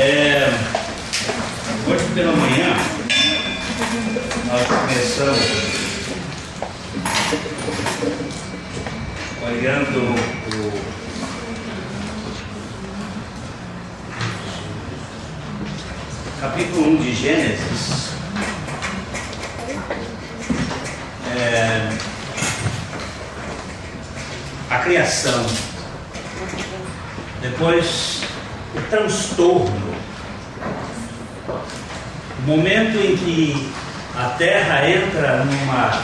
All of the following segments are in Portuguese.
É, hoje pela manhã nós começamos olhando o capítulo 1 de Gênesis. É, a criação. Depois o transtorno. Momento em que a Terra entra numa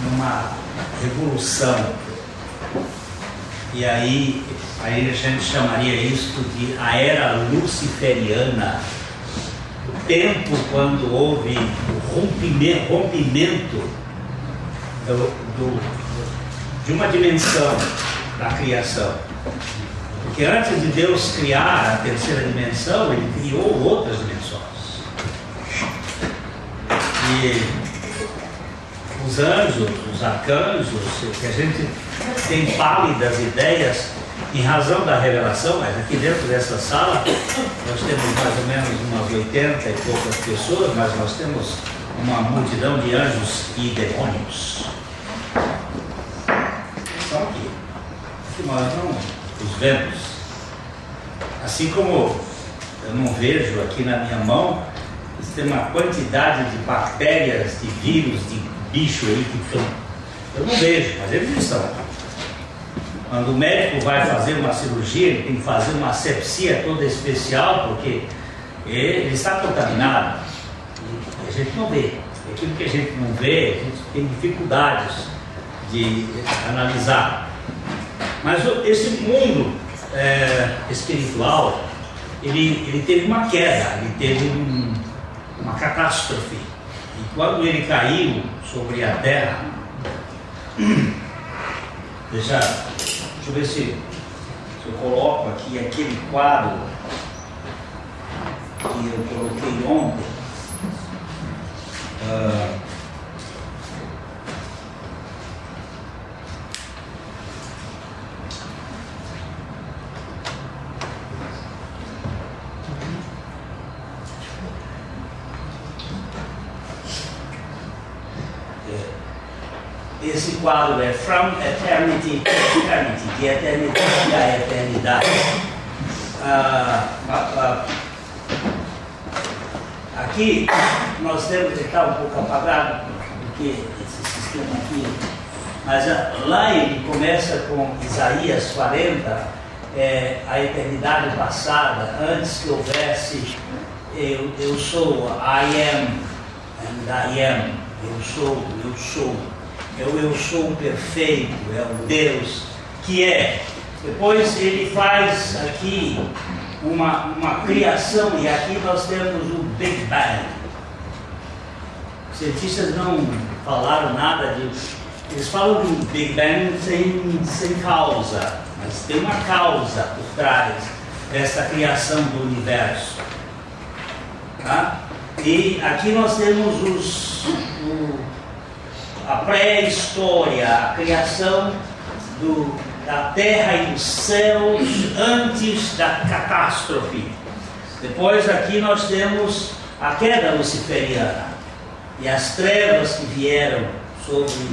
numa revolução. E aí, aí a gente chamaria isso de a era luciferiana. O tempo quando houve o rompimento, rompimento do, do, de uma dimensão da criação. Porque antes de Deus criar a terceira dimensão, ele criou outras dimensões. E os anjos, os arcanjos, que a gente tem pálidas ideias em razão da revelação, mas aqui dentro dessa sala nós temos mais ou menos umas 80 e poucas pessoas, mas nós temos uma multidão de anjos e demônios. Estão aqui. Que nós não os vemos. Assim como eu não vejo aqui na minha mão, tem uma quantidade de bactérias, de vírus, de bicho aí que estão. Eu não vejo, mas eles estão. Quando o médico vai fazer uma cirurgia, ele tem que fazer uma asepsia toda especial, porque ele está contaminado. E a gente não vê. Aquilo que a gente não vê, a gente tem dificuldades de analisar. Mas esse mundo é, espiritual, ele, ele teve uma queda, ele teve um, uma catástrofe. E quando ele caiu sobre a terra, deixa, deixa eu ver se, se eu coloco aqui aquele quadro que eu coloquei ontem. Uh, quadro é From Eternity to Eternity, de eternidade à eternidade. Ah, ah, ah, aqui nós temos que estar um pouco apagado, porque esse sistema aqui, mas lá ele começa com Isaías 40, é, a eternidade passada, antes que houvesse eu, eu sou, I am, and I am, eu sou, eu sou é o eu sou perfeito, é o Deus que é. Depois ele faz aqui uma, uma criação, e aqui nós temos o Big Bang. Os cientistas não falaram nada de. Eles falam do Big Bang sem, sem causa, mas tem uma causa por trás dessa criação do universo. Tá? E aqui nós temos os, a pré-história, a criação do, da terra e dos céus antes da catástrofe. Depois aqui nós temos a queda luciferiana e as trevas que vieram sobre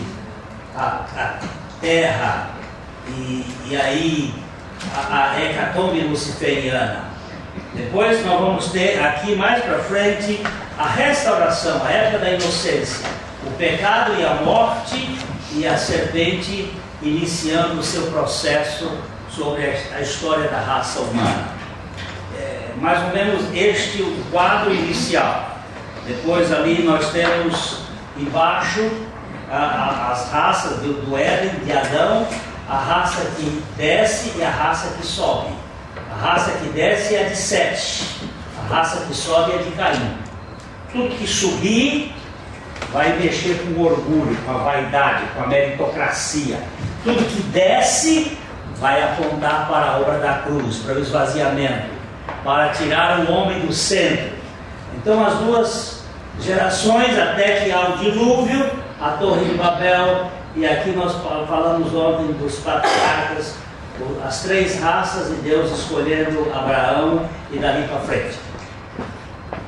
a, a terra e, e aí a, a hecatombe luciferiana. Depois nós vamos ter aqui mais para frente a restauração, a época da inocência pecado e a morte e a serpente iniciando o seu processo sobre a história da raça humana. É, mais ou menos este o quadro inicial. Depois ali nós temos embaixo a, a, as raças do, do Éden, de Adão, a raça que desce e a raça que sobe. A raça que desce é de Sete, a raça que sobe é de Caim. Tudo que subir vai mexer com o orgulho, com a vaidade, com a meritocracia. Tudo que desce vai apontar para a obra da cruz, para o esvaziamento, para tirar o homem do centro. Então, as duas gerações, até que há o dilúvio, a Torre de Babel, e aqui nós falamos ontem dos patriarcas, as três raças e Deus escolhendo Abraão e dali para frente.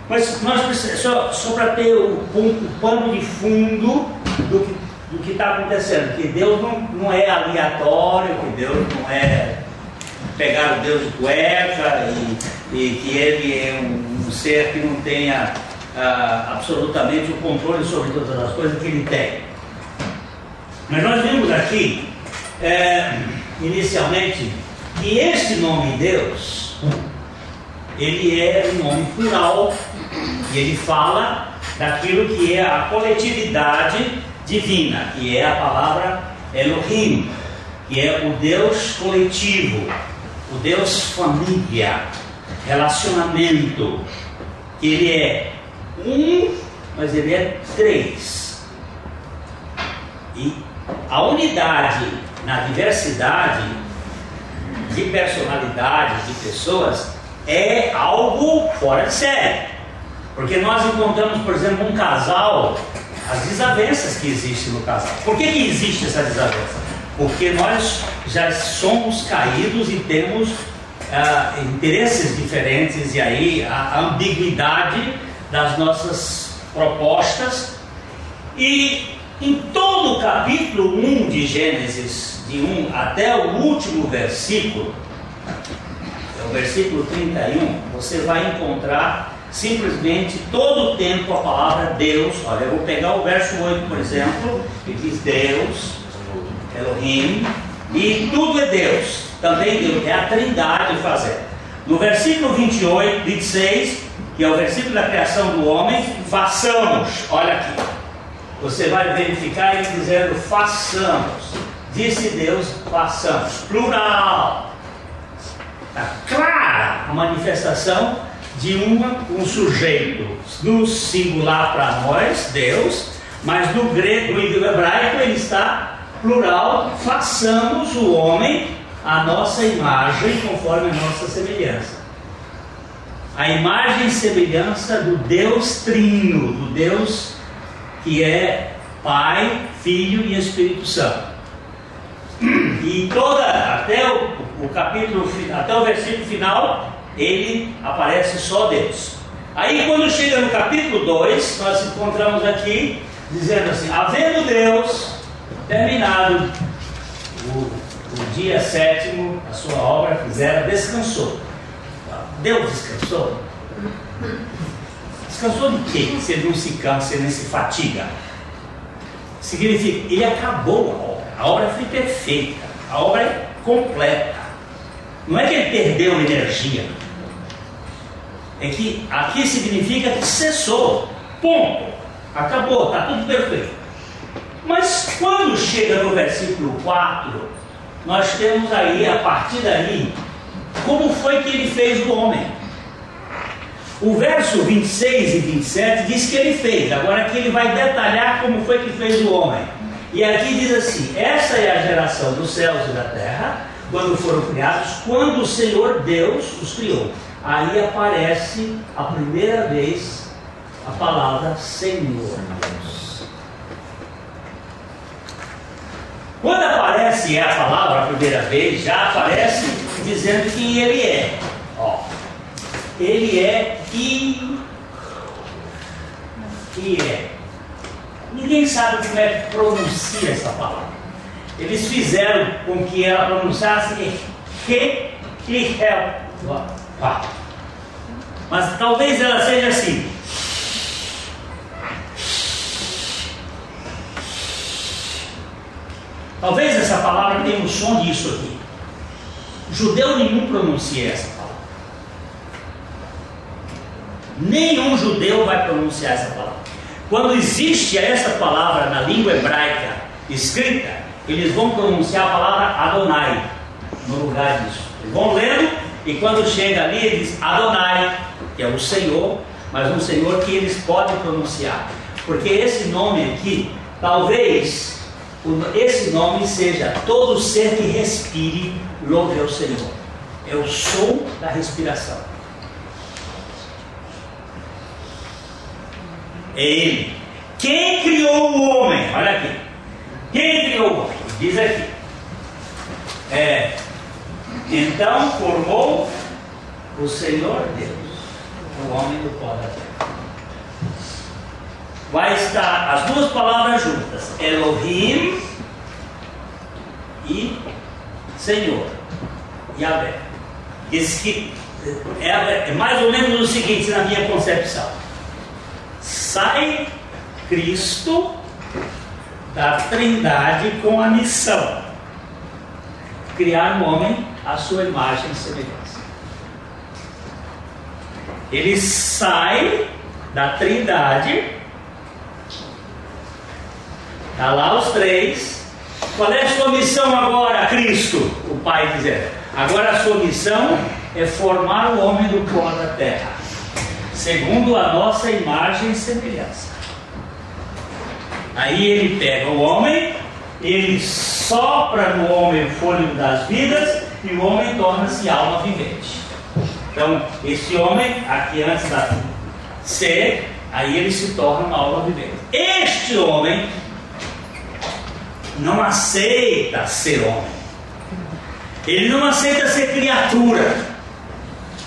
Mas nós precisamos, só, só para ter o, o, pano de fundo do que está acontecendo, que Deus não, não é aleatório, que Deus não é pegar o Deus de cueca e, e que ele é um, um ser que não tenha ah, absolutamente o controle sobre todas as coisas que ele tem. Mas nós vimos aqui, é, inicialmente, que este nome Deus, ele é um nome plural e ele fala daquilo que é a coletividade divina, que é a palavra Elohim, que é o Deus coletivo, o Deus família, relacionamento, que ele é um, mas ele é três. E a unidade na diversidade de personalidades, de pessoas, é algo fora de série. Porque nós encontramos, por exemplo, um casal, as desavenças que existem no casal. Por que, que existe essa desavença? Porque nós já somos caídos e temos uh, interesses diferentes, e aí a ambiguidade das nossas propostas. E em todo o capítulo 1 de Gênesis, de 1 até o último versículo, é o versículo 31, você vai encontrar simplesmente todo o tempo a palavra Deus. Olha, eu vou pegar o verso 8, por exemplo, que diz Deus, Elohim, e tudo é Deus. Também Deus, é a trindade fazendo. No versículo 28, 26, que é o versículo da criação do homem, façamos, olha aqui. Você vai verificar ele dizendo façamos. Disse Deus, façamos. Plural. Está clara a manifestação de uma, um sujeito no singular para nós, Deus, mas no grego, no hebraico, ele está plural, façamos o homem a nossa imagem conforme a nossa semelhança a imagem e semelhança do Deus Trino, do Deus que é Pai, Filho e Espírito Santo. E toda, até o, o capítulo, até o versículo final, ele aparece só Deus. Aí quando chega no capítulo 2, nós encontramos aqui, dizendo assim, havendo Deus terminado o, o dia sétimo, a sua obra fizera, descansou. Deus descansou? Descansou de quê? Se ele não se cansa, ele não se fatiga. Significa, ele acabou a obra. A obra foi perfeita. A obra é completa. Não é que ele perdeu energia. É que aqui significa que cessou. Ponto. Acabou, está tudo perfeito. Mas quando chega no versículo 4, nós temos aí, a partir daí, como foi que ele fez o homem. O verso 26 e 27 diz que ele fez, agora aqui ele vai detalhar como foi que fez o homem. E aqui diz assim: essa é a geração dos céus e da terra, quando foram criados, quando o Senhor Deus os criou. Aí aparece a primeira vez a palavra Senhor. Quando aparece a palavra a primeira vez, já aparece dizendo quem ele é. Ó, ele é e, e é. Ninguém sabe como é que pronuncia essa palavra. Eles fizeram com que ela pronunciasse que e é. Mas talvez ela seja assim. Talvez essa palavra tenha um som disso aqui. Judeu nenhum pronuncia essa palavra. Nenhum judeu vai pronunciar essa palavra. Quando existe essa palavra na língua hebraica escrita, eles vão pronunciar a palavra Adonai no lugar disso. Eles vão lendo e quando chega ali, eles Adonai, que é o Senhor, mas um Senhor que eles podem pronunciar. Porque esse nome aqui, talvez esse nome seja todo ser que respire louve ao Senhor. É o som da respiração. É Ele. Quem criou o homem? Olha aqui. Quem criou o homem? Diz aqui. É, Então formou o Senhor Deus, o homem do pó da terra. Vai estar as duas palavras juntas, Elohim e Senhor, Yahvé. Que é, é mais ou menos o seguinte na minha concepção: sai Cristo da Trindade com a missão criar um homem à sua imagem e semelhança. Ele sai da Trindade, está lá os três. Qual é a sua missão agora, Cristo? O Pai dizer. Agora a sua missão é formar o homem do pó da terra, segundo a nossa imagem e semelhança. Aí ele pega o homem, ele sopra no homem o fôlego das vidas e o homem torna-se alma vivente. Então, esse homem, aqui antes da ser, aí ele se torna uma alma vivente. Este homem não aceita ser homem. Ele não aceita ser criatura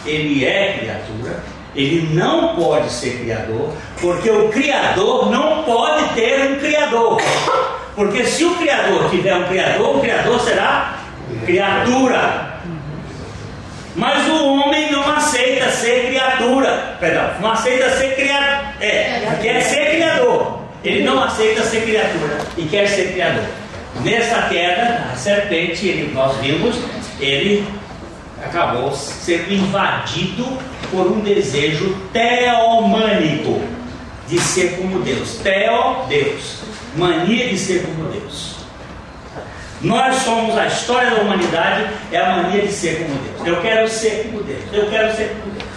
ele é criatura, ele não pode ser criador, porque o criador não pode ter um criador. Porque se o criador tiver um criador, o criador será criatura. Mas o homem não aceita ser criatura. Perdão, não aceita ser criador. É, quer ser criador. Ele não aceita ser criatura e quer ser criador. Nessa queda, a serpente, ele, nós vimos, ele acabou sendo invadido por um desejo teomânico de ser como Deus. Teo, Deus. Mania de ser como Deus. Nós somos a história da humanidade, é a mania de ser como Deus. Eu quero ser como Deus. Eu quero ser como Deus.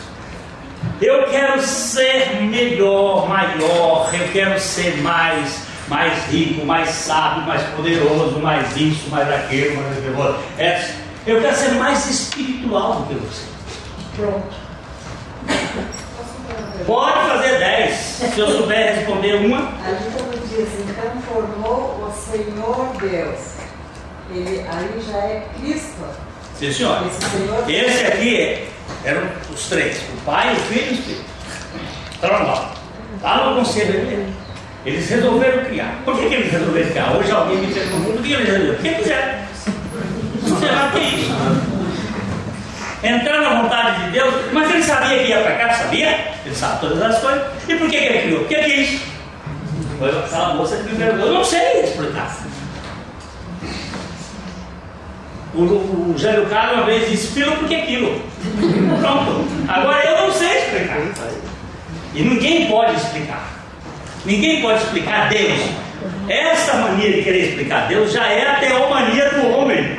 Eu quero ser melhor, maior. Eu quero ser mais, mais rico, mais sábio, mais poderoso, mais isso, mais aquilo, mais aquilo. É eu quero ser mais espiritual do que você. Pronto. Pode fazer dez. Se eu souber responder uma. Ali quando diz, então formou o Senhor Deus. Ele aí já é Cristo. Sim, senhor. Esse, Esse aqui eram os três: o Pai, o Filho e o Espírito. Estavam lá. Lá no conselho dele. Eles resolveram criar. Por que, que eles resolveram criar? Hoje alguém me perguntou por que eles resolveram? Porque quiseram. Será que é isso? Entrar na vontade de Deus, mas ele sabia que ia para cá, sabia? Ele sabe todas as coisas. E por que, que ele criou? O que é isso? Foi aquela moça que me perguntou, eu não sei explicar. O, o, o Jânio Carlos uma vez disse, filho, por que aquilo? Pronto. Agora eu não sei explicar. E ninguém pode explicar. Ninguém pode explicar Deus. Essa mania de querer explicar Deus já é a teomania do homem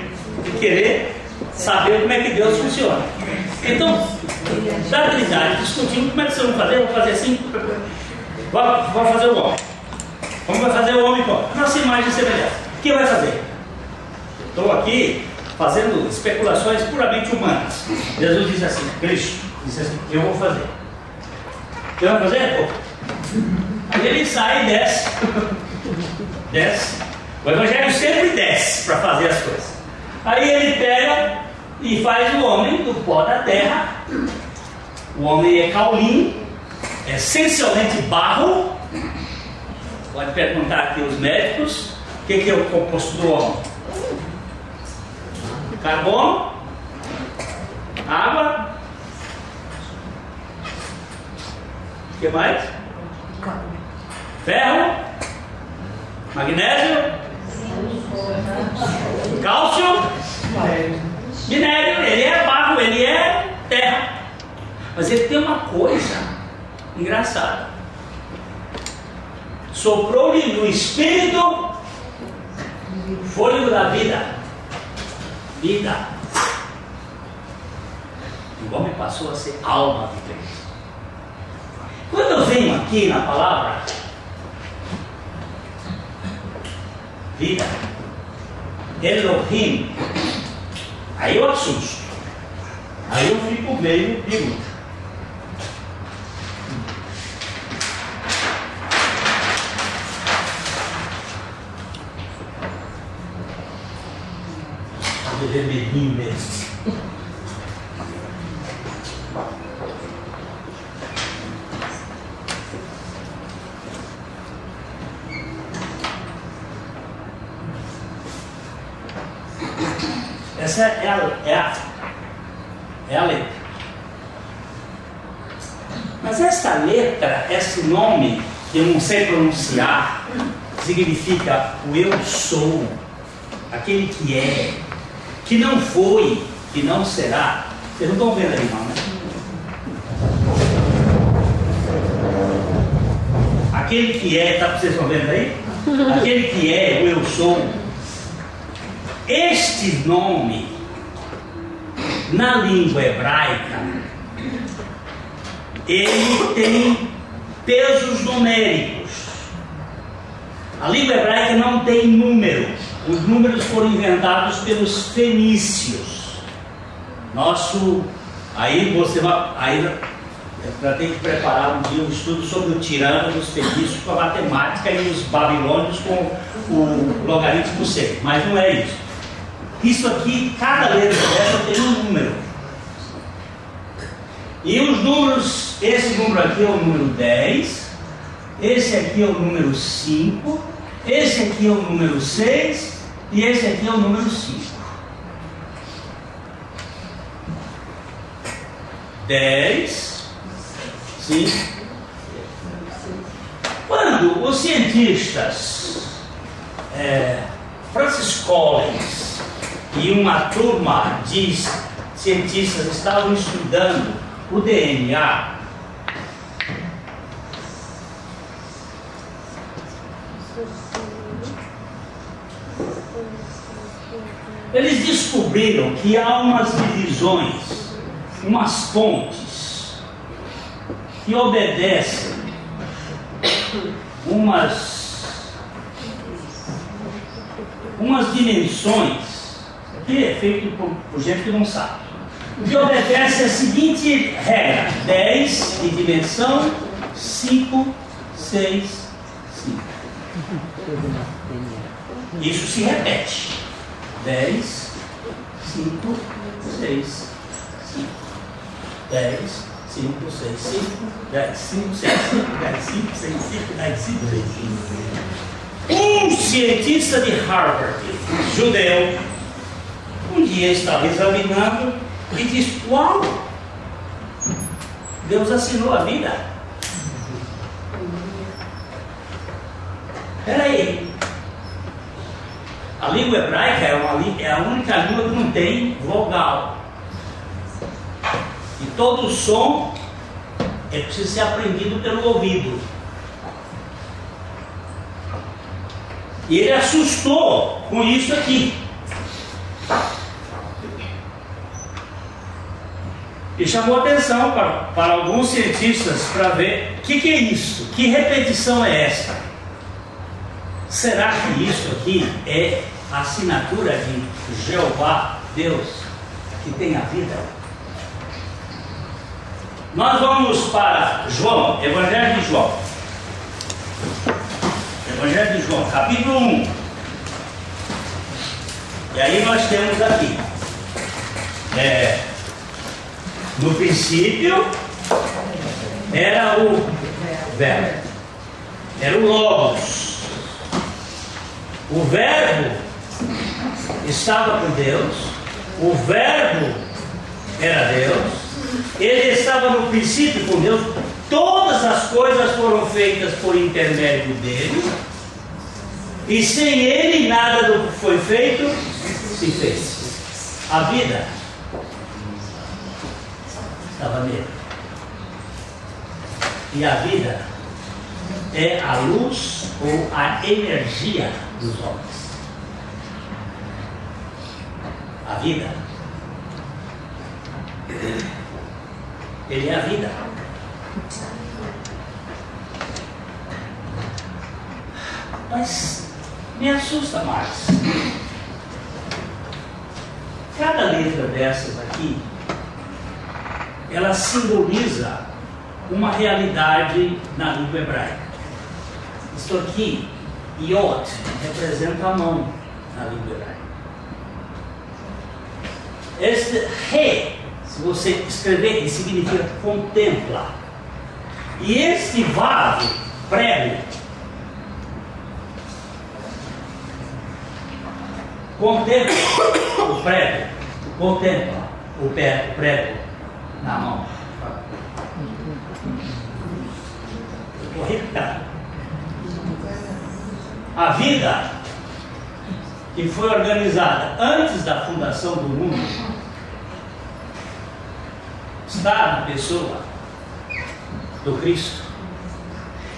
querer saber como é que Deus funciona. Então, da Trindade, discutindo como é que vocês vão fazer, vou fazer assim, vou fazer o homem. Vai fazer o homem como? Nossa imagem e. O que vai fazer? Estou aqui fazendo especulações puramente humanas. Jesus disse assim, Cristo disse assim, eu vou fazer. Você vai fazer? Vou. Aí ele sai e desce. Desce. O Evangelho sempre desce para fazer as coisas. Aí ele pega e faz o homem do pó da terra. O homem é caulim, é essencialmente barro. Pode perguntar aqui os médicos o que, que é o composto do homem: carbono, água. O que mais? Ferro, magnésio, Cálcio, minério, ele é barro, ele é terra. Mas ele tem uma coisa engraçada. Soprou-lhe no espírito fôlego da vida. Vida. O homem passou a ser alma de Deus. Quando eu venho aqui na palavra, vida, Elohim, aí eu assusto. Aí eu fico meio biruta. De vermelhinho mesmo. Essa é a, é a, é a letra. Mas essa letra, esse nome, que eu não sei pronunciar, significa o eu sou, aquele que é, que não foi, que não será. Vocês não estão vendo aí, não, né? Aquele que é, tá, vocês estão vendo aí? Aquele que é, o eu sou. Este nome, na língua hebraica, ele tem pesos numéricos. A língua hebraica não tem números. Os números foram inventados pelos fenícios. Nosso, aí você vai, aí já tem que preparar um dia um estudo sobre o tirano dos fenícios com a matemática e os babilônios com o logaritmo C. Mas não é isso. Isso aqui, cada letra dessa tem um número. E os números, esse número aqui é o número 10, esse aqui é o número 5, esse aqui é o número 6 e esse aqui é o número 5. 10, 5. Quando os cientistas é, Francis Collins e uma turma de cientistas estavam estudando o DNA. Eles descobriram que há umas divisões, umas pontes, que obedecem umas, umas dimensões, que é feito por, por gente que não sabe que obedece a seguinte regra: 10 em dimensão, 5, 6, 5. Isso se repete. 10, 5, 6, 5. 10, 5, 6, 5, 10, 5, 6, 5, 10, 5, 6, 5, 10, 5, 6, 5. Um cientista de Harvard, judeu, um dia estava examinando e diz: Uau! Deus assinou a vida. Peraí. A língua hebraica é, uma, é a única língua que não tem vogal. E todo som é preciso ser aprendido pelo ouvido. E ele assustou com isso aqui. E chamou atenção para, para alguns cientistas para ver o que, que é isso, que repetição é essa. Será que isso aqui é a assinatura de Jeová, Deus, que tem a vida? Nós vamos para João, Evangelho de João. Evangelho de João, capítulo 1. E aí nós temos aqui. É, no princípio era o verbo, era o Logos. O verbo estava com Deus, o verbo era Deus, ele estava no princípio com Deus, todas as coisas foram feitas por intermédio dele, e sem ele nada do que foi feito se fez. A vida estava nele. E a vida é a luz ou a energia dos homens. A vida. Ele é a vida. Mas me assusta mais. Cada letra dessas aqui ela simboliza uma realidade na língua hebraica. Isto aqui, Yot, representa a mão na língua hebraica. Este re, se você escrever, significa contempla. E este vaso, prego, contempla o prego, contempla o prego na mão. Estou. A vida que foi organizada antes da fundação do mundo está na pessoa do Cristo,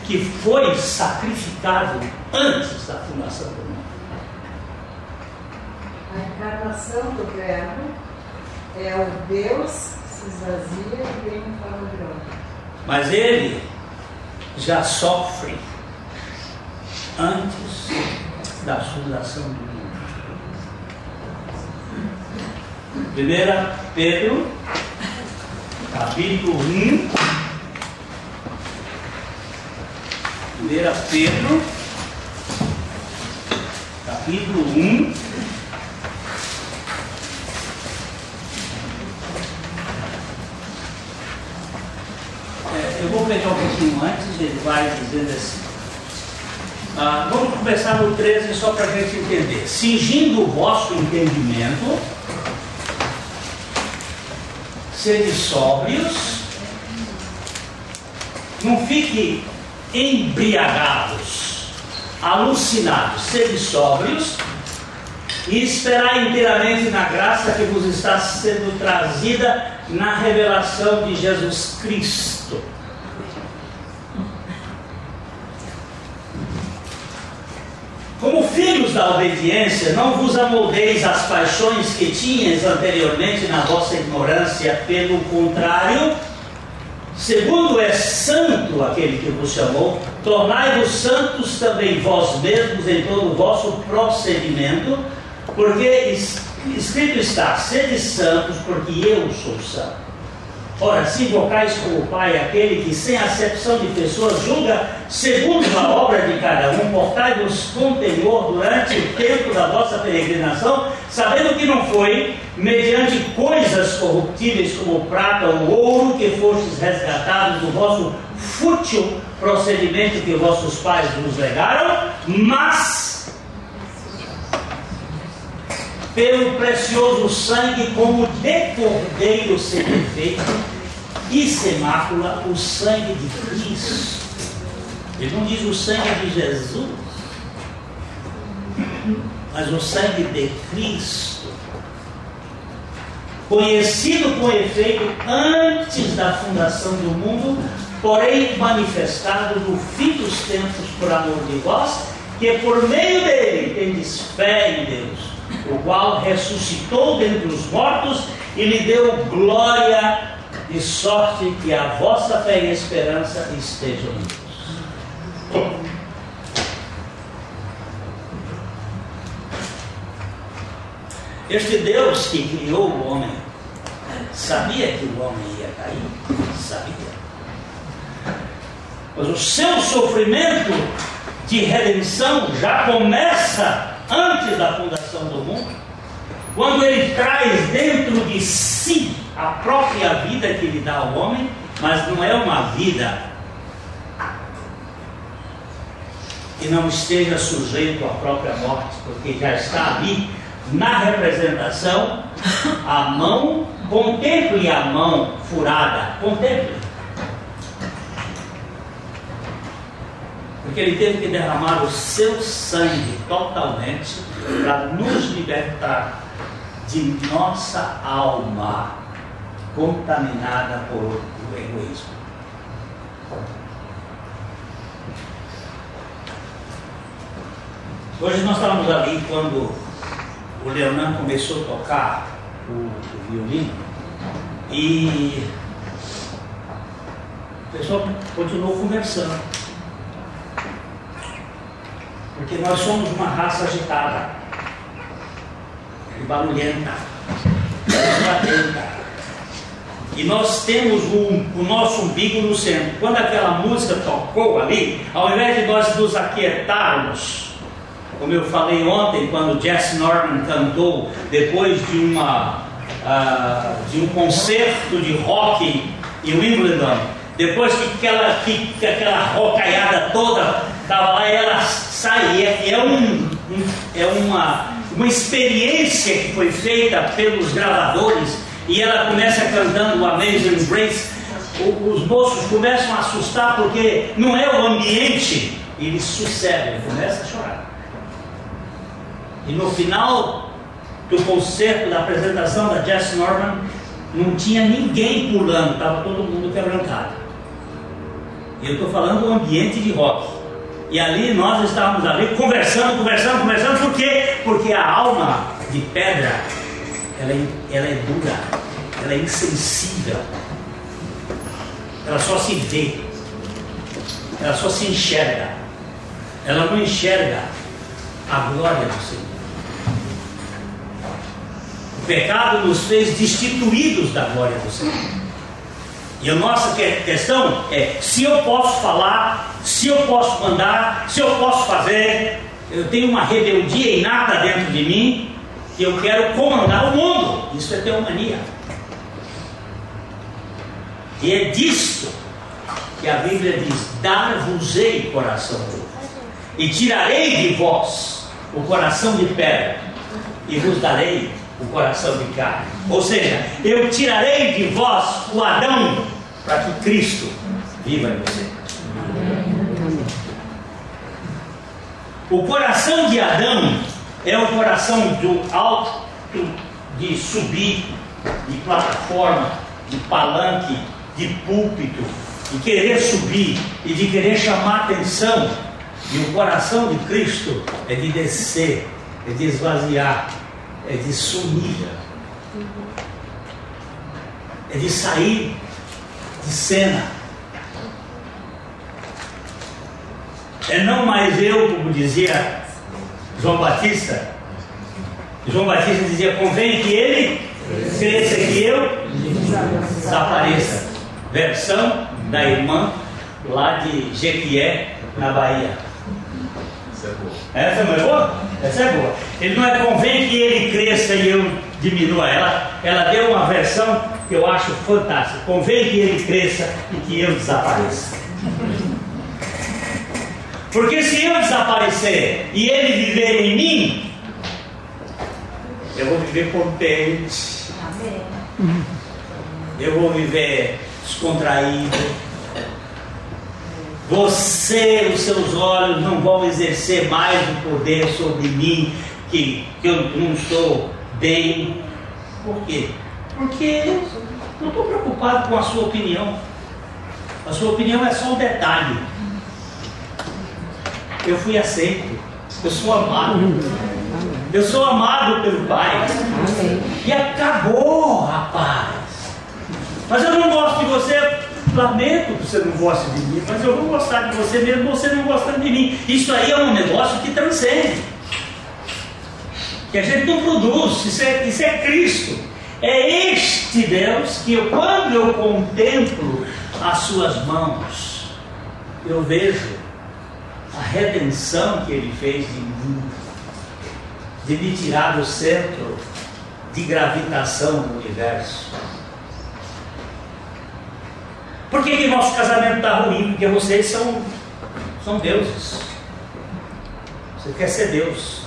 que foi sacrificado antes da fundação do mundo. A encarnação do Verbo é o Deus que se esvazia e vem em forma de homem. Mas ele já sofre antes da fundação do mundo. 1 Pedro, capítulo 1. 1 Pedro, capítulo 1. É, eu vou pegar um pouquinho antes, ele vai dizendo assim. Ah, vamos começar no 13 só para a gente entender. Cingindo o vosso entendimento, sede sóbrios, não fique embriagados, alucinados, sede sóbrios e esperar inteiramente na graça que vos está sendo trazida na revelação de Jesus Cristo. Como filhos da obediência, não vos amoldeis às paixões que tinhas anteriormente na vossa ignorância, pelo contrário, segundo é santo aquele que vos chamou, tornai-vos santos também vós mesmos em todo o vosso procedimento, porque escrito está: sede santos, porque eu sou santo. Ora, se invocais como Pai aquele que, sem acepção de pessoas, julga segundo a obra de cada um, portai-vos com temor durante o tempo da vossa peregrinação, sabendo que não foi mediante coisas corruptíveis como prata ou ouro que fostes resgatados do vosso fútil procedimento que vossos pais vos legaram, mas pelo precioso sangue, como de cordeiro sem defeito e sem mácula, o sangue de Cristo. Ele não diz o sangue de Jesus, mas o sangue de Cristo. Conhecido com efeito antes da fundação do mundo, porém manifestado no fim dos tempos por amor de vós, que por meio dele tendes fé em Deus o qual ressuscitou dentre os mortos e lhe deu glória, de sorte que a vossa fé e esperança estejam unidos. Este Deus que criou o homem sabia que o homem ia cair, sabia. Mas o seu sofrimento de redenção já começa antes da fundação do mundo, quando ele traz dentro de si a própria vida que ele dá ao homem, mas não é uma vida que não esteja sujeito à própria morte, porque já está ali na representação a mão, contemple a mão furada, contemple. Porque ele teve que derramar o seu sangue totalmente para nos libertar de nossa alma contaminada por o egoísmo. Hoje nós estávamos ali quando o Leonan começou a tocar o, o violino e o pessoal continuou conversando. Porque nós somos uma raça agitada, e barulhenta, batenta. E nós temos um, o nosso umbigo no centro. Quando aquela música tocou ali, ao invés de nós nos aquietarmos, como eu falei ontem, quando Jess Norman cantou, depois de uma ah, de um concerto de rock em Wimbledon. Depois que aquela, que, que aquela rocaiada toda estava lá, ela sai. É, é, um, é uma, uma experiência que foi feita pelos gravadores e ela começa cantando o Amazing Grace. Os moços começam a assustar porque não é o ambiente, eles sucedem, começa a chorar. E no final do concerto, da apresentação da Jess Norman, não tinha ninguém pulando, estava todo mundo quebrantado. Eu estou falando do ambiente de rock. E ali nós estávamos ali conversando, conversando, conversando, por quê? Porque a alma de pedra, ela é, ela é dura, ela é insensível, ela só se vê, ela só se enxerga, ela não enxerga a glória do Senhor. O pecado nos fez destituídos da glória do Senhor. E a nossa questão é: se eu posso falar, se eu posso mandar, se eu posso fazer, eu tenho uma rebeldia inata dentro de mim que eu quero comandar o mundo. Isso é teomania. E é disto que a Bíblia diz: Dar-vos-ei coração novo, e tirarei de vós o coração de pedra, e vos darei o coração de carne. Ou seja, eu tirarei de vós o Adão para que Cristo viva em você. O coração de Adão é o coração do alto de subir, de plataforma, de palanque, de púlpito, de querer subir e de querer chamar atenção. E o coração de Cristo é de descer, é de esvaziar, é de sumir, é de sair de cena. É não mais eu, como dizia João Batista. João Batista dizia: convém que ele cresça que eu desapareça. Versão da irmã lá de Jequié, na Bahia. Essa não é boa? Essa é boa. Ele não é convém que ele cresça e eu diminua. Ela, ela deu uma versão que eu acho fantástica. Convém que ele cresça e que eu desapareça. Porque se eu desaparecer e ele viver em mim, eu vou viver contente. Eu vou viver descontraído você, os seus olhos não vão exercer mais o poder sobre mim, que, que eu não estou bem. Por quê? Porque não estou preocupado com a sua opinião. A sua opinião é só um detalhe. Eu fui aceito. Eu sou amado. Eu sou amado pelo Pai. E acabou, rapaz. Mas eu não gosto de você lamento que você não goste de mim, mas eu vou gostar de você mesmo você não gostando de mim. Isso aí é um negócio que transcende. Que a gente não produz, isso é, isso é Cristo. É este Deus que eu, quando eu contemplo as suas mãos, eu vejo a redenção que ele fez de mim, de me tirar do centro de gravitação do universo por que, que nosso casamento está ruim? Porque vocês são, são deuses. Você quer ser Deus.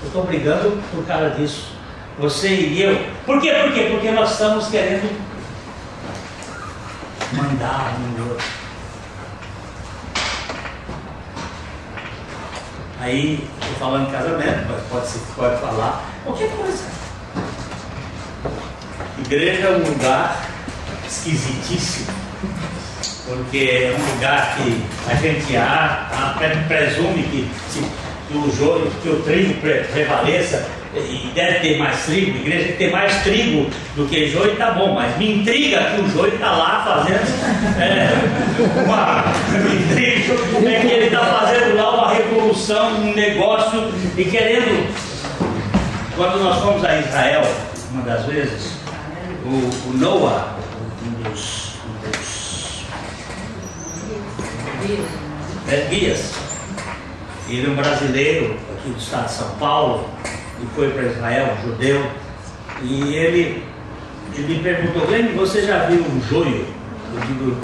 Eu estou brigando por causa disso. Você e eu. Por quê? Por quê? Porque nós estamos querendo mandar um no outro. Aí, estou falando de casamento, mas pode, ser, pode falar qualquer coisa. Igreja é um lugar esquisitíssimo, porque é um lugar que a gente a, a, presume que, que, que, o joio, que o trigo pre, prevaleça e deve ter mais trigo, a igreja tem mais trigo do que joio, tá bom, mas me intriga que o joio está lá fazendo é, uma, me intriga é que ele está fazendo lá uma revolução, um negócio e querendo. Quando nós fomos a Israel, uma das vezes, o, o Noah, dos, dos é, guias. Ele é um brasileiro aqui do estado de São Paulo e foi para Israel, judeu. E ele, ele me perguntou, Glenn, você já viu um joio? Eu digo,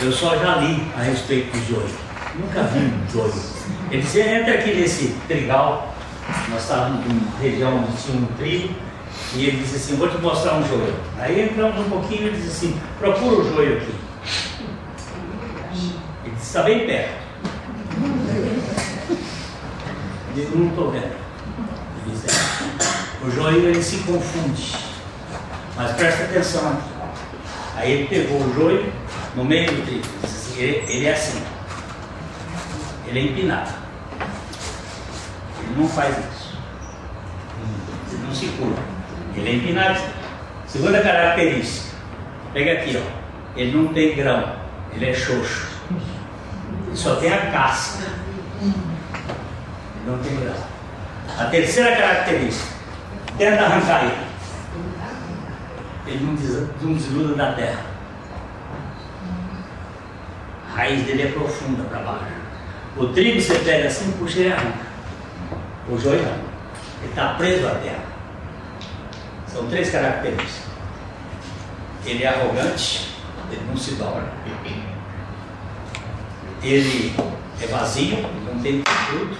eu só já li a respeito do joio. Nunca vi um joio. Ele disse, entra aqui nesse trigal. Nós estávamos numa região onde tinha um trigo. E ele disse assim, vou te mostrar um joio. Aí entramos um pouquinho e ele disse assim, procura o joio aqui. Ele disse, está bem perto. Eu disse, não estou vendo. O joio ele se confunde. Mas presta atenção aqui. Aí ele pegou o joio no meio do trigo. Assim, ele, ele é assim. Ele é empinado. Ele não faz isso. Ele não se curva. Ele é empinado. Segunda característica. Pega aqui, ó. Ele não tem grão. Ele é xoxo. Ele só tem a casca. Ele não tem grão. A terceira característica. Tenta arrancar ele. Ele não, des, não desgruda da terra. A raiz dele é profunda para baixo. O trigo você pega assim, puxa e arranca. O joio não. Ele está preso à terra. São três características. Ele é arrogante, ele não se dobra. Ele é vazio, não tem fruto.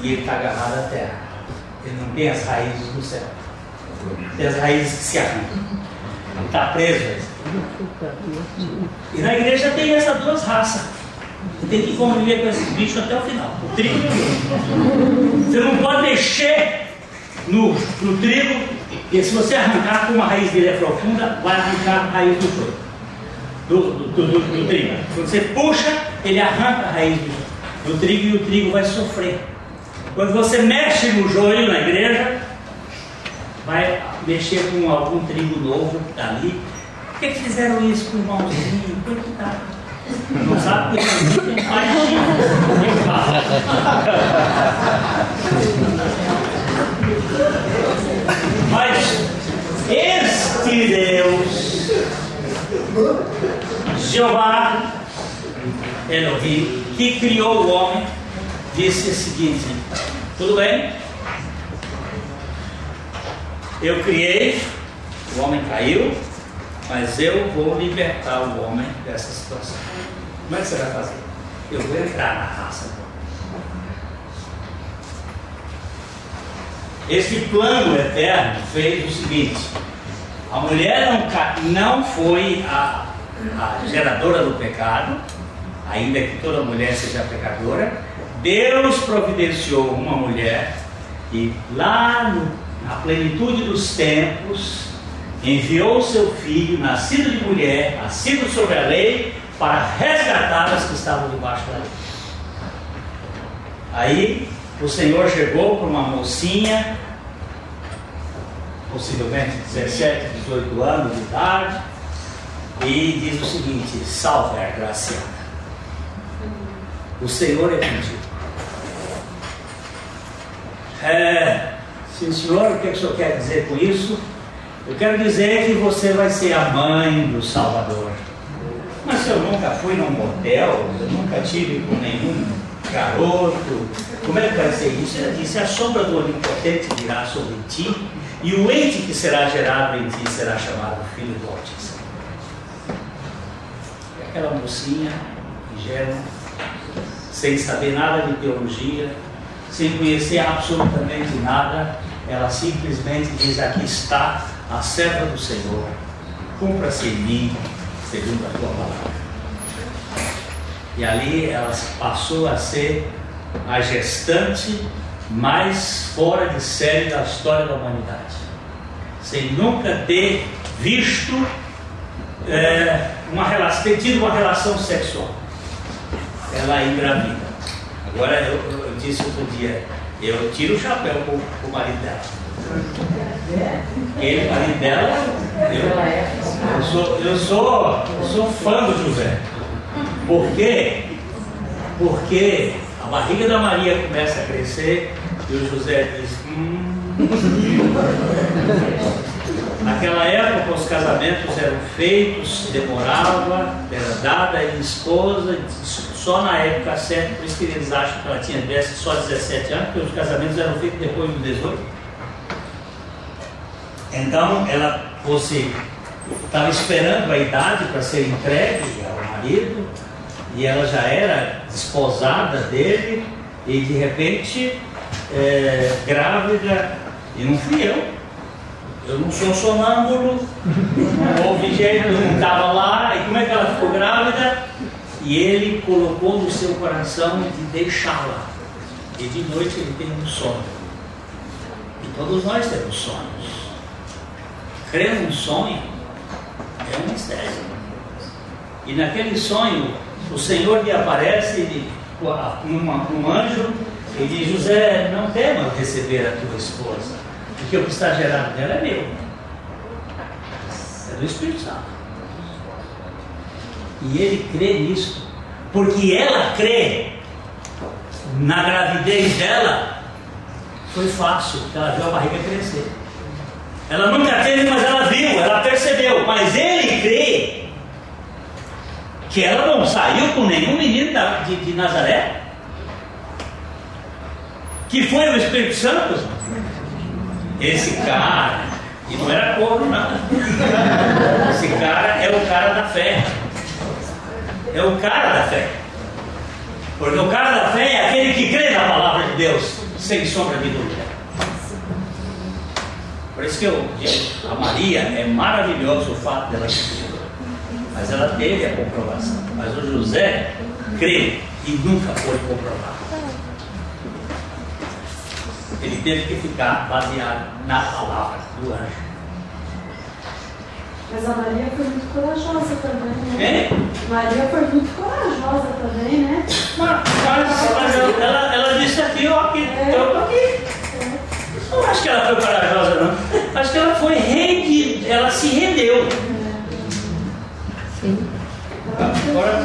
E ele está agarrado à terra. Ele não tem as raízes do céu. Tem as raízes que se arrancam. Está preso. E na igreja tem essas duas raças. Você tem que conviver com esses bichos até o final. O trigo e o. Você não pode mexer no, no trigo, porque se você arrancar, como a raiz dele é profunda, vai arrancar a raiz do joio. Do, do, do, do, trigo. Quando você puxa, ele arranca a raiz do, do trigo e o trigo vai sofrer. Quando você mexe no joio na igreja, vai mexer com algum trigo novo que está ali. Por que, que fizeram isso com o irmãozinho? Coitado. Não sabe porque tem paixinha. Mas este Deus, Jeová Elohim, que criou o homem, disse o seguinte: tudo bem? Eu criei, o homem caiu, mas eu vou libertar o homem dessa situação. Como é que você vai fazer? Eu vou entrar na raça. Esse plano eterno fez o seguinte: a mulher não, não foi a, a geradora do pecado, ainda que toda mulher seja pecadora. Deus providenciou uma mulher e lá no, na plenitude dos tempos enviou seu filho, nascido de mulher, nascido sobre a lei, para resgatar as que estavam debaixo da lei. Aí o Senhor chegou para uma mocinha, possivelmente 17, 18 anos de idade, e diz o seguinte: Salve a graciada. O Senhor é contigo. É, sim, senhor, o que, é que o senhor quer dizer com isso? Eu quero dizer que você vai ser a mãe do Salvador. Mas eu nunca fui num motel, eu nunca tive com nenhum garoto, como é que vai ser isso? Ele disse: A sombra do Onipotente virá sobre ti, e o ente que será gerado em ti será chamado Filho do Altíssimo. Aquela mocinha ingênua, sem saber nada de teologia, sem conhecer absolutamente nada, ela simplesmente diz: Aqui está a serva do Senhor, cumpra-se em mim segundo a tua palavra. E ali ela passou a ser a gestante mais fora de série da história da humanidade, sem nunca ter visto é, uma relação, ter tido uma relação sexual. Ela é engravida. Agora eu, eu disse outro dia, eu tiro o chapéu para o marido dela. Ele, marido dela, eu, eu, sou, eu, sou, eu sou fã do José. Por quê? Porque a barriga da Maria começa a crescer e o José diz: hum. Naquela época os casamentos eram feitos, demorava, era dada a esposa, só na época certa, por isso que eles acham que ela tinha só 17 anos, porque os casamentos eram feitos depois do 18. Então ela fosse estava esperando a idade para ser entregue ao marido e ela já era desposada dele e de repente é, grávida e não fui eu. Eu não sou sonâmbulo, não houve jeito, não estava lá. E como é que ela ficou grávida? E ele colocou no seu coração de deixá-la. E de noite ele tem um sonho. E todos nós temos sonhos. Crer num sonho é um mistério. E naquele sonho, o Senhor lhe aparece e, um anjo e diz: José, não tema receber a tua esposa porque o que está gerado nela é meu. É do Espírito Santo. E ele crê nisso. Porque ela crê na gravidez dela. Foi fácil, ela viu a barriga crescer. Ela nunca teve, mas ela viu, ela percebeu. Mas ele crê que ela não saiu com nenhum menino de, de Nazaré. Que foi o Espírito Santo. Esse cara, e não era corno não. Esse cara é o cara da fé. É o cara da fé. Porque o cara da fé é aquele que crê na palavra de Deus, sem sombra de dúvida. Por isso que eu a Maria é maravilhoso o fato dela ser mas ela teve a comprovação. Mas o José crê e nunca foi comprovado ele teve que ficar baseado na palavra do anjo. Mas a Maria foi muito corajosa também, né? É? Maria foi muito corajosa também, né? Mas, mas ela, ela disse aqui, ó, aqui, é. eu tô aqui. É. Não acho que ela foi corajosa, não. Acho que ela foi rende, ela se rendeu. Sim. Agora,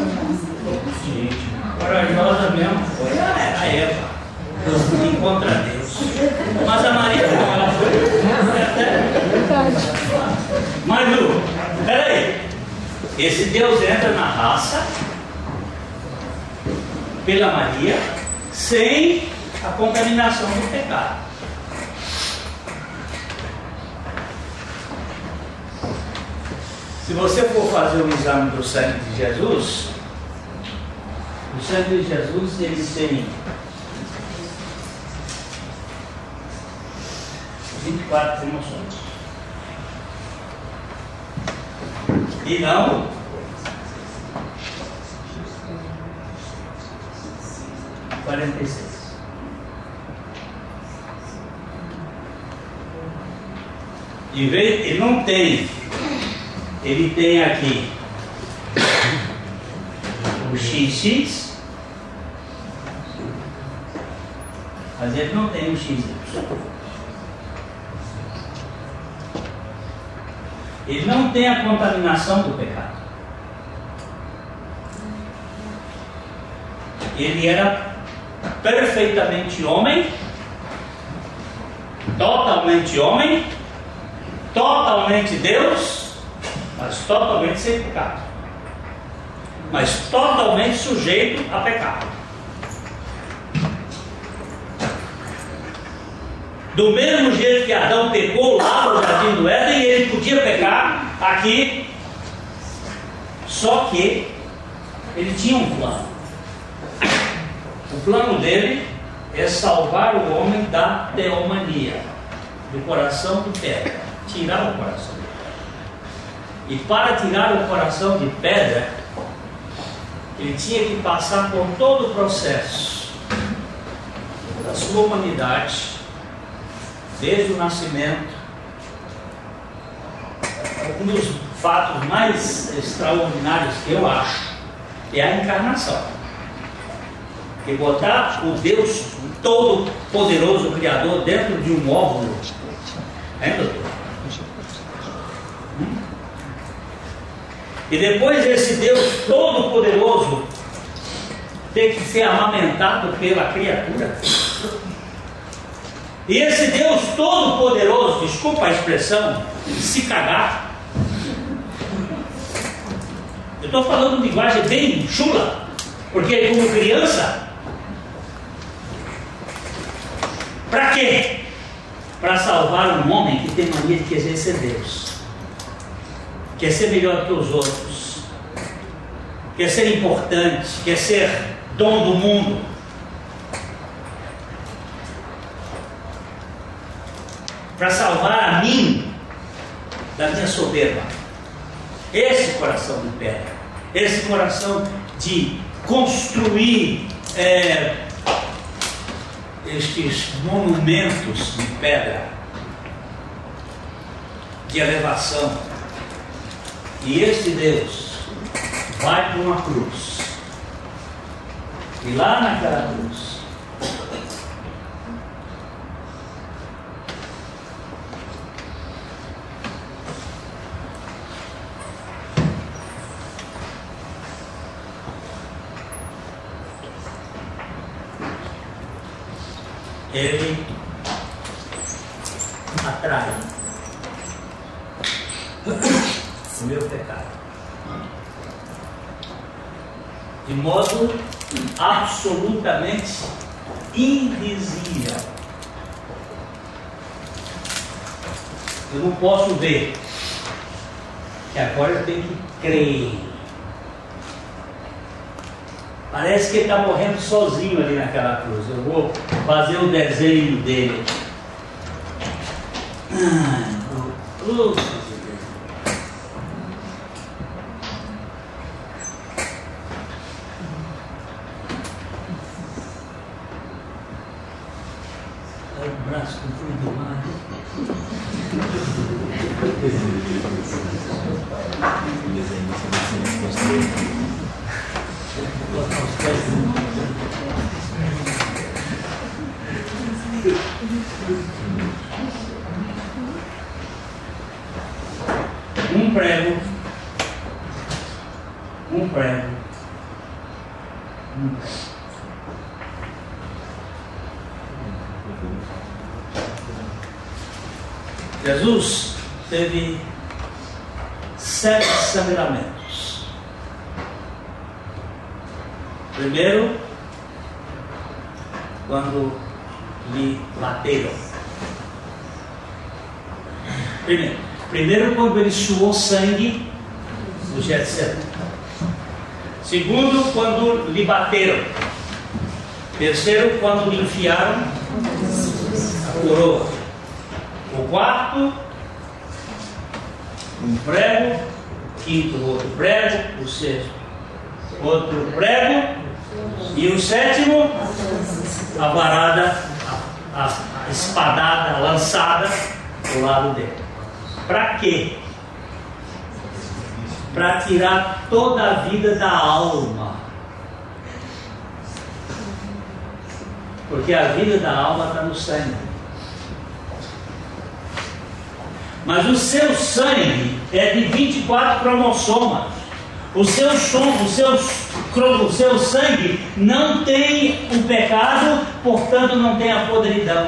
gente, corajosa mesmo foi a, a Eva. Encontra Deus. Mas a Maria não, ela foi. Verdade. Mas Lu, peraí. Esse Deus entra na raça pela Maria sem a contaminação do pecado. Se você for fazer o exame do sangue de Jesus, o sangue de Jesus ele tem 24 emoções. E não quarenta e seis. E vez, ele não tem, ele tem aqui o XX, mas ele não tem o XY. Ele não tem a contaminação do pecado. Ele era perfeitamente homem, totalmente homem, totalmente Deus, mas totalmente sem pecado. Mas totalmente sujeito a pecado. Do mesmo jeito que Adão pecou lá no jardim do Éden, ele podia pecar aqui, só que ele tinha um plano. O plano dele é salvar o homem da teomania, do coração de pedra, tirar o coração de pedra. E para tirar o coração de pedra, ele tinha que passar por todo o processo da sua humanidade desde o nascimento. Um dos fatos mais extraordinários que eu acho é a encarnação. E botar o Deus Todo-Poderoso Criador dentro de um óvulo. Hein, doutor? Hum? E depois esse Deus Todo-Poderoso ter que ser amamentado pela criatura. E esse Deus Todo-Poderoso, desculpa a expressão, se cagar. Eu estou falando linguagem bem chula, porque como criança, para quê? para salvar um homem que tem mania de querer ser Deus, quer ser melhor que os outros, quer ser importante, quer ser dono do mundo. Para salvar a mim da minha soberba. Esse coração de pedra, esse coração de construir é, estes monumentos de pedra, de elevação. E este Deus vai para uma cruz. E lá naquela cruz, ele atrai o meu pecado. De modo absolutamente invisível. Eu não posso ver. Que agora eu tenho que crer. Parece que ele está morrendo sozinho ali naquela cruz. Eu vou fazer o desenho dele. Ai, oh, oh. o braço comprido demais. Um prego, um prego, um prego. Jesus teve sete sangramentos. Primeiro, quando lhe bateram. Primeiro, primeiro quando ele suou sangue no Getsemane. Segundo, quando lhe bateram. Terceiro, quando lhe enfiaram a coroa. Quarto, um prego. Quinto, outro prego. O sexto, outro prego. E o sétimo, a varada, a, a, a espadada lançada do lado dele. Para quê? Para tirar toda a vida da alma. Porque a vida da alma está no sangue. Mas o seu sangue é de 24 cromossomas. O seu som, o seu, o seu sangue não tem o pecado, portanto não tem a podridão.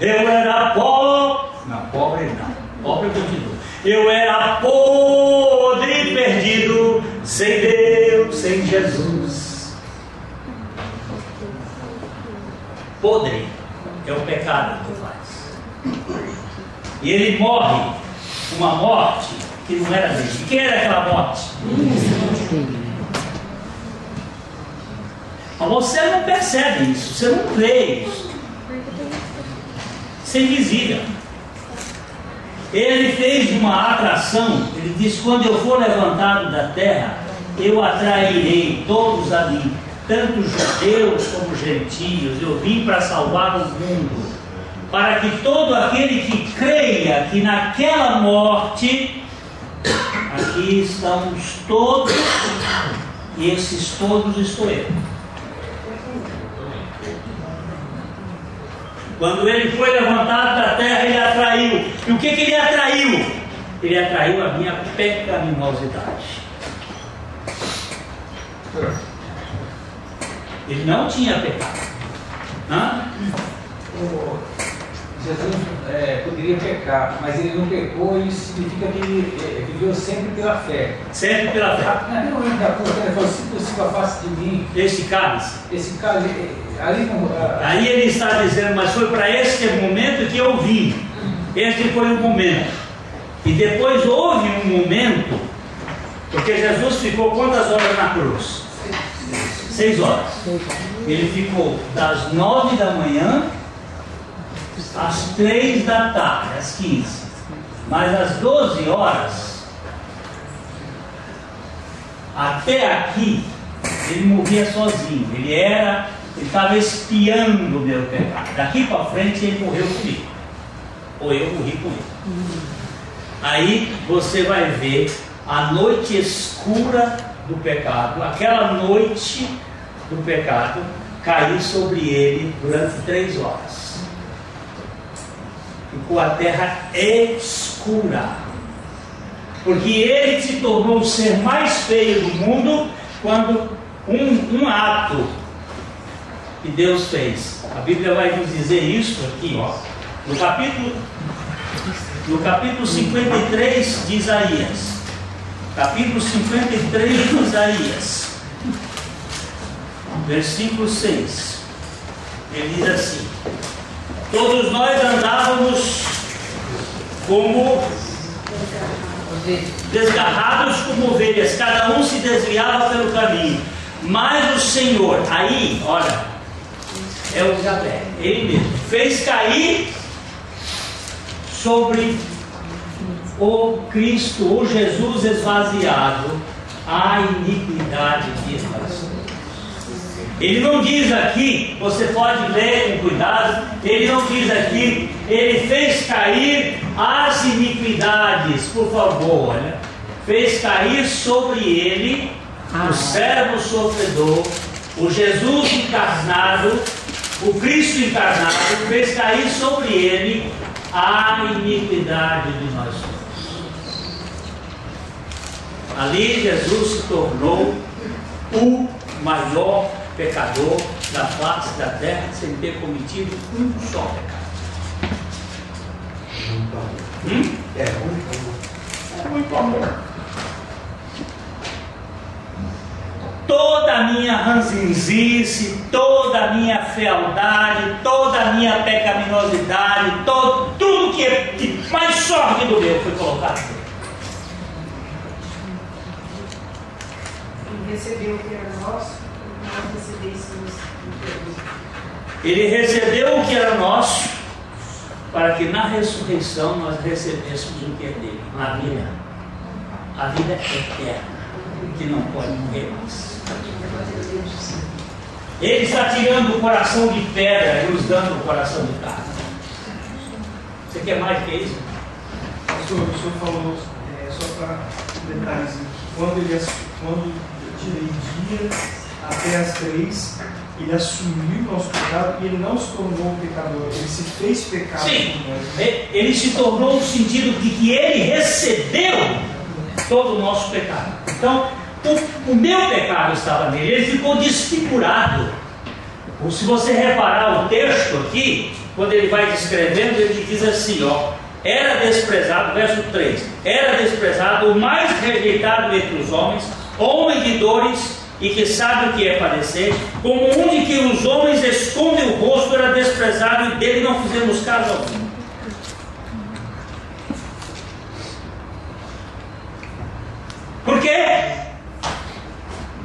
Eu era pobre. Não, pobre não. Pobre continua. Eu era podre, perdido, sem Deus, sem Jesus. Podre é o pecado que faz. E ele morre uma morte que não era dele. Quem era aquela morte? Mas você não percebe isso, você não vê isso. Isso é invisível. Ele fez uma atração, ele disse: quando eu for levantado da terra, eu atrairei todos a mim, tanto judeus como gentios. Eu vim para salvar o mundo, para que todo aquele que creia que naquela morte, aqui estamos todos, e esses todos estou eu. Quando ele foi levantado da terra, ele atraiu. E o que, que ele atraiu? Ele atraiu a minha pecaminosidade. Ele não tinha pecado. Hã? Jesus é, poderia pecar, mas ele não pecou e isso significa que ele é, viveu sempre pela fé. Sempre pela fé. Naquele momento da cruz, ele falou, se possível, afaste de mim. Este cálice. Esse cálice, ali não... Aí ele está dizendo, mas foi para este momento que eu vim. Este foi o momento. E depois houve um momento, porque Jesus ficou quantas horas na cruz? Seis horas. Ele ficou das nove da manhã às três da tarde, às quinze. Mas às doze horas, até aqui, ele morria sozinho. Ele era, ele estava espiando o meu pecado. Daqui para frente ele morreu comigo. Ou eu morri com ele. Aí você vai ver a noite escura do pecado, aquela noite do pecado cair sobre ele durante três horas. Ficou a terra escura. Porque ele se tornou o ser mais feio do mundo quando um, um ato que Deus fez. A Bíblia vai nos dizer isso aqui, ó, no capítulo, no capítulo 53 de Isaías. Capítulo 53 de Isaías, versículo 6. Ele diz assim: Todos nós andávamos como desgarrados como ovelhas, cada um se desviava pelo caminho. Mas o Senhor, aí, olha, é o Javé, ele mesmo, fez cair sobre o Cristo, o Jesus esvaziado, a iniquidade de nós. Ele não diz aqui, você pode ler com cuidado, ele não diz aqui, ele fez cair as iniquidades, por favor, olha, fez cair sobre ele o servo sofredor, o Jesus encarnado, o Cristo encarnado, fez cair sobre ele a iniquidade de nós todos. Ali Jesus se tornou o maior pecador da face da terra sem ter cometido um só pecado. Hum? É muito amor. É muito amor. Toda a minha ranzinzice, toda a minha fealdade, toda a minha pecaminosidade, todo, tudo que, é, que mais sórdido meu foi colocado. Ele recebeu o que era nosso, Ele recebeu o que era nosso, para que na ressurreição nós recebêssemos o que é dele, a vida, a vida eterna, que não pode morrer mais. Ele está tirando o coração de pedra e nos dando o coração de carne. Você quer mais que isso? Pastor, o senhor falou, é, só para detalhes, quando ele quando eu tirei dia até as três, ele assumiu o nosso pecado e ele não se tornou pecador, ele se fez pecado Sim, ele se tornou no sentido de que ele recebeu todo o nosso pecado. Então, o, o meu pecado estava nele, ele ficou desfigurado. Ou Se você reparar o texto aqui, quando ele vai descrevendo, ele diz assim: ó, era desprezado, verso 3: era desprezado, o mais rejeitado entre os homens, homem de dores e que sabe o que é padecer, como um de que os homens escondem o rosto, era desprezado e dele não fizemos caso algum. Por quê?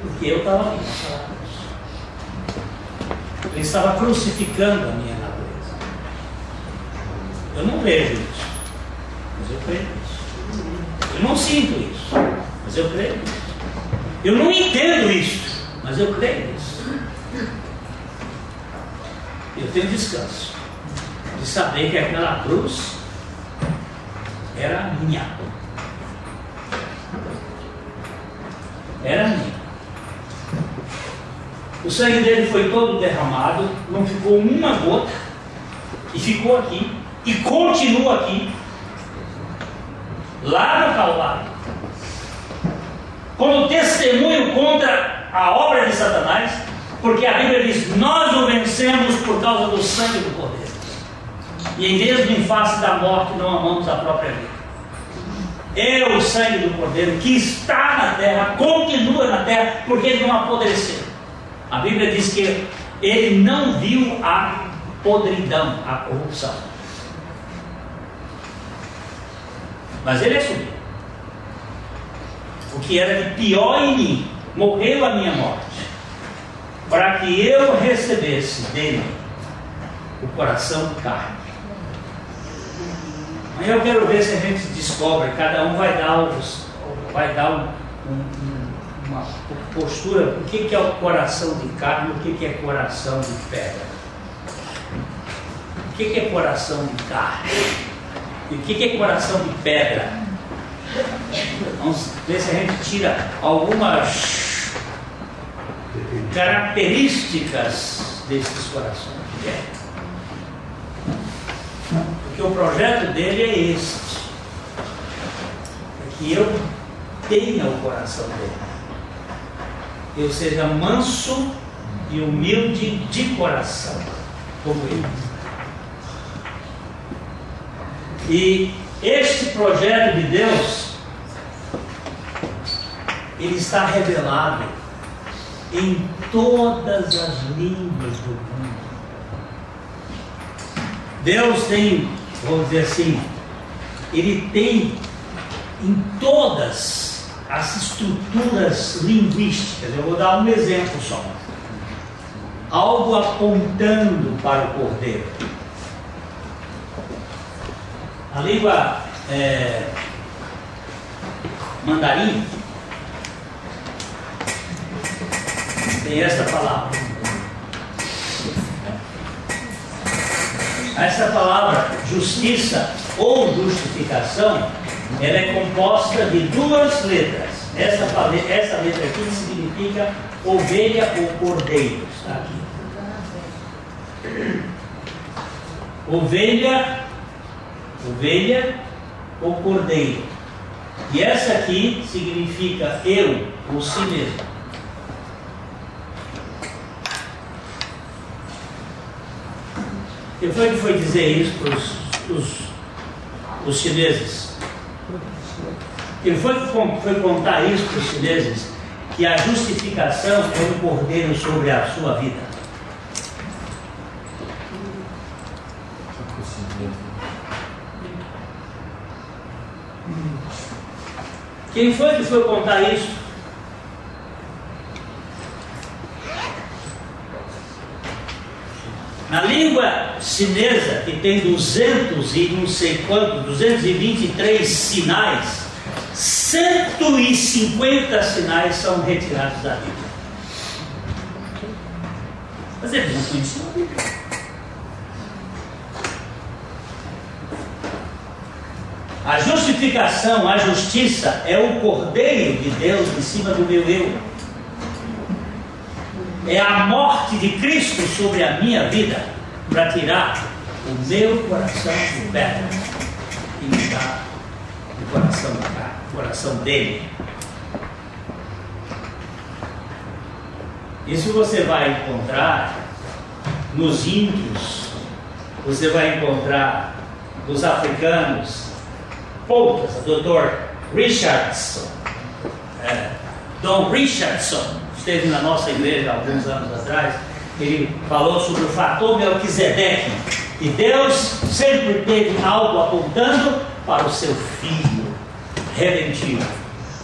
Porque eu estava ali. Ele estava crucificando a minha natureza. Eu não vejo isso, mas eu creio nisso. Eu não sinto isso, mas eu creio nisso. Eu não entendo isso, mas eu creio nisso. Eu tenho descanso de saber que aquela cruz era minha. Era minha. O sangue dele foi todo derramado, não ficou uma gota, e ficou aqui, e continua aqui, lá no Calvário. Como testemunho contra a obra de Satanás, porque a Bíblia diz: Nós o vencemos por causa do sangue do poder. E mesmo em face da morte não amamos a própria vida. É o sangue do Cordeiro que está na terra, continua na terra, porque ele não apodreceu. A Bíblia diz que ele não viu a podridão, a corrupção. Mas ele assumiu. O que era de pior em mim, morreu a minha morte, para que eu recebesse dele o coração de carne. Aí eu quero ver se a gente descobre, cada um vai dar, os, vai dar um, um, uma postura, o que, é o coração de carne, o que, é coração de pedra. O que, é coração de carne? E o que é coração de pedra? Vamos ver se a gente tira algumas características desses corações. Porque o projeto dele é este: é que eu tenha o coração dele, eu seja manso e humilde de coração, como ele. E este projeto de Deus, ele está revelado em todas as línguas do mundo. Deus tem, vamos dizer assim, ele tem em todas as estruturas linguísticas. Eu vou dar um exemplo só. Algo apontando para o cordeiro. A língua é, mandarim tem esta palavra. Essa palavra justiça ou justificação, ela é composta de duas letras. Essa, essa letra aqui significa ovelha ou cordeiro. Está aqui. Ovelha ovelha ou cordeiro. E essa aqui significa eu ou si mesmo. Quem foi que foi dizer isso para os, os, os chineses? Quem foi que foi contar isso para os chineses? Que a justificação é um cordeiro sobre a sua vida. Quem foi que foi contar isso? Na língua chinesa, que tem 200 e não sei quanto, 223 sinais, 150 sinais são retirados da Bíblia. Mas eles não conheciam a Bíblia. A justificação, a justiça é o cordeiro de Deus em cima do meu eu. É a morte de Cristo sobre a minha vida para tirar o meu coração de pedra e me dar o coração da carne, o coração dele. Isso você vai encontrar nos índios, você vai encontrar nos africanos, poucas, o Dr. Richardson, é, Dom Richardson, esteve na nossa igreja há alguns anos atrás, ele falou sobre o fator Melquisedeque, e Deus sempre teve algo apontando para o seu filho redentivo,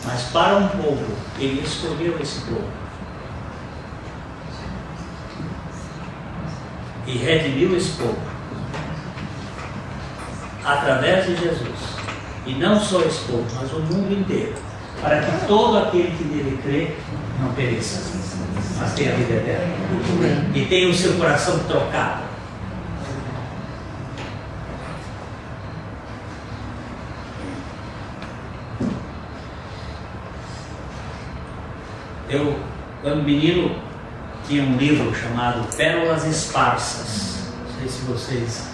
mas para um povo, ele escolheu esse povo. E redimiu esse povo através de Jesus. E não só esse povo, mas o mundo inteiro. Para que todo aquele que nele crê não pereça, mas tenha a vida eterna. E tenha o seu coração trocado. Eu, quando menino, tinha um livro chamado Pérolas Esparsas. Não sei se vocês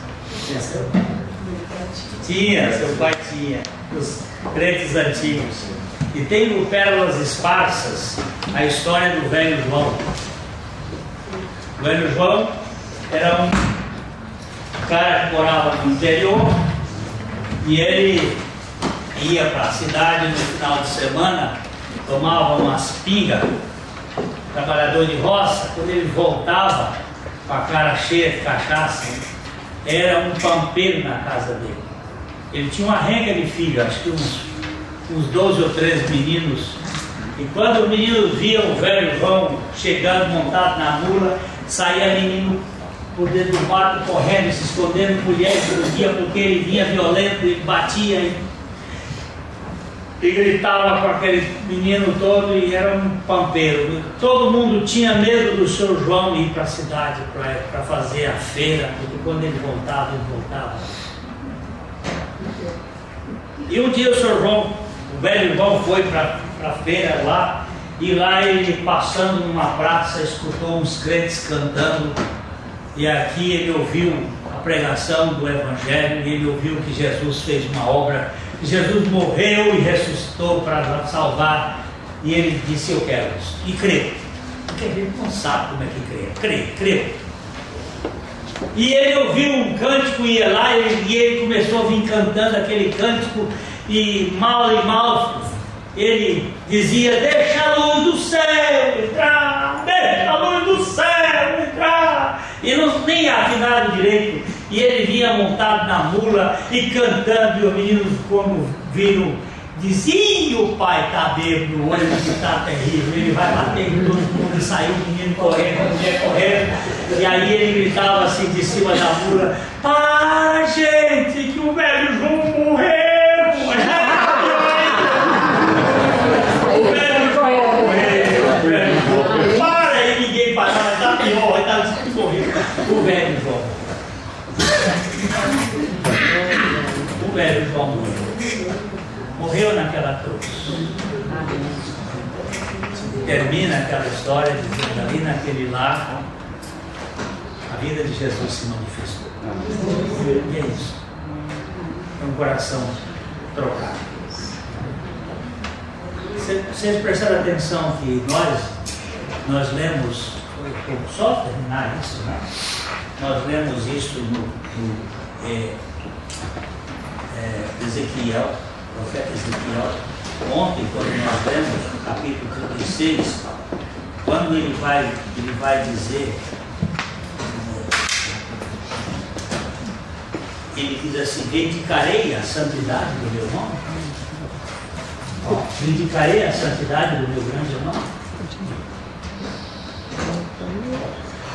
tinha, seu pai tinha, os crentes antigos. E tem no Pérolas Esparsas a história do velho João. O velho João era um cara que morava no interior e ele ia para a cidade no final de semana, tomava umas pingas, trabalhador de roça, quando ele voltava com a cara cheia de cachaça, era um pampeiro na casa dele. Ele tinha uma renga de filho, acho que uns, uns 12 ou 13 meninos. E quando o menino via o velho João chegando montado na mula, saía menino por dentro do mato correndo, se escondendo, mulher dia porque ele vinha violento e batia e, e gritava com aquele menino todo e era um pampeiro. Todo mundo tinha medo do seu João ir para a cidade para fazer a feira, porque quando ele voltava, ele voltava. E um dia o seu João, o velho João foi para a feira lá, e lá ele passando numa praça escutou uns crentes cantando e aqui ele ouviu a pregação do Evangelho, e ele ouviu que Jesus fez uma obra, que Jesus morreu e ressuscitou para salvar, e ele disse: Eu quero isso. E creu. Porque gente não sabe como é que crê. Crê, creu. E ele ouviu um cântico, ia lá e ele começou a vir cantando aquele cântico, e mal e mal ele dizia: Deixa a luz do céu entrar, deixa a luz do céu entrar. E não nem afinado direito. E ele vinha montado na mula e cantando, e os meninos, quando viram, diziam: o pai está bêbado, o olho está terrível, ele vai bater em todo mundo. E saiu o menino correndo, a mulher correndo. E aí ele gritava assim de cima da mula: Para, gente, que o velho João morreu. o velho João. O velho João morreu. Morreu naquela cruz. Termina aquela história dizendo ali naquele lar a vida de Jesus se manifestou. E é isso. É um coração trocado. Vocês prestaram atenção que nós, nós lemos, só terminar isso, né? Nós lemos isso no, no é, é, Ezequiel, profeta Ezequiel, ontem, quando nós lemos no capítulo 36, quando ele vai, ele vai dizer, ele diz assim, dedicarei a santidade do meu nome. Dedicarei a santidade do meu grande nome.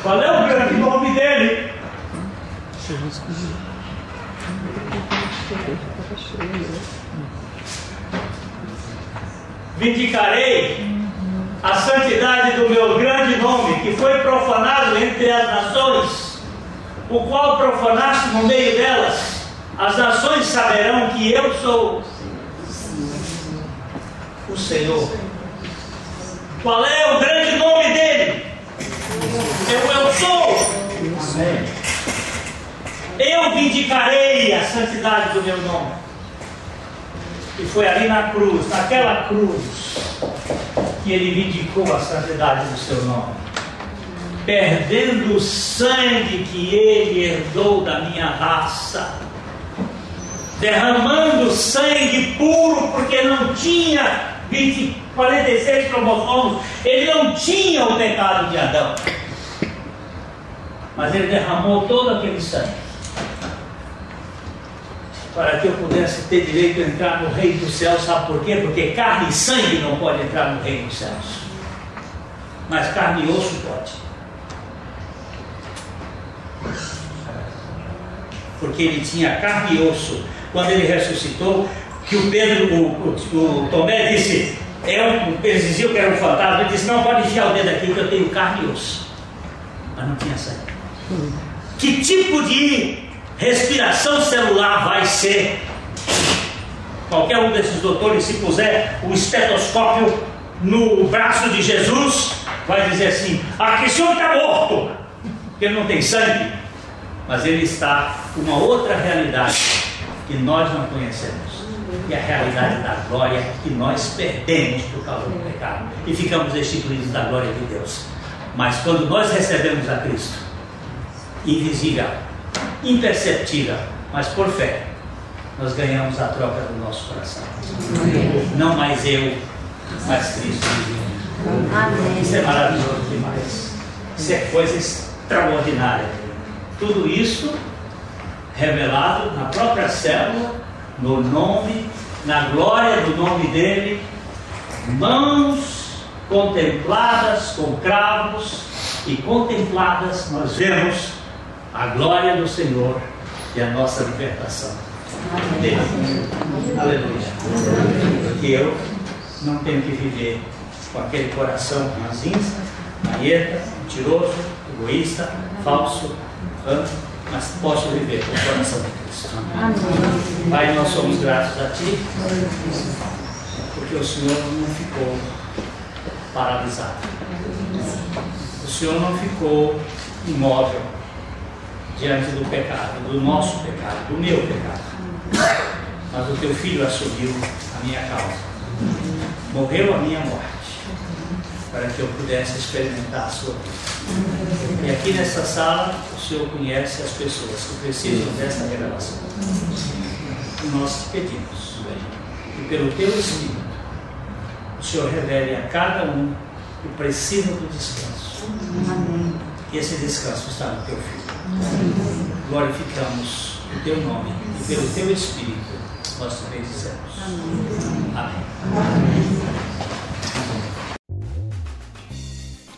Qual é o grande nome dele? Vindicarei a santidade do meu grande nome, que foi profanado entre as nações, o qual profanaste no meio delas. As nações saberão que eu sou o Senhor. Qual é o grande nome dele? Eu, eu sou. Eu vindicarei a santidade do meu nome. E foi ali na cruz, naquela cruz, que ele vindicou a santidade do seu nome. Perdendo o sangue que ele herdou da minha raça. Derramando sangue puro, porque não tinha 20, 46 cromossomos, ele não tinha o pecado de Adão. Mas ele derramou todo aquele sangue para que eu pudesse ter direito a entrar no reino dos céus. Sabe por quê? Porque carne e sangue não pode entrar no reino dos céus. Mas carne e osso pode. Porque ele tinha carne e osso. Quando ele ressuscitou, que o Pedro, o, o, o Tomé disse, é um, eles que era um fantasma, ele disse, não, pode enfiar o dedo aqui que eu tenho carne e osso. Mas não tinha sangue. Que tipo de respiração celular vai ser? Qualquer um desses doutores, se puser o estetoscópio no braço de Jesus, vai dizer assim: aqui o senhor está morto, porque ele não tem sangue, mas ele está com uma outra realidade que nós não conhecemos. E a realidade da glória que nós perdemos por causa do pecado e ficamos destituídos da glória de Deus. Mas quando nós recebemos a Cristo, invisível, imperceptível, mas por fé, nós ganhamos a troca do nosso coração. Não mais eu, mas Cristo. Isso é maravilhoso demais. Isso é coisa extraordinária. Tudo isso revelado na própria célula, no nome, na glória do nome dele, mãos contempladas com cravos e contempladas nós vemos a glória do Senhor e a nossa libertação dele. Aleluia. Porque eu não tenho que viver com aquele coração ranzinza, marieta, mentiroso, egoísta, falso, mas posso viver com o coração de Cristo. Pai, nós somos gratos a Ti, porque o Senhor não ficou paralisado. O Senhor não ficou imóvel diante do pecado, do nosso pecado, do meu pecado. Mas o Teu Filho assumiu a minha causa. Morreu a minha morte para que eu pudesse experimentar a sua vida. E aqui nessa sala, o Senhor conhece as pessoas que precisam dessa revelação. E nós te pedimos que, pelo teu Espírito, o Senhor revele a cada um que precisa do descanso. Amém. E esse descanso está no teu Filho. Glorificamos o teu nome e pelo teu Espírito nós te bendizemos. Amém. Amém.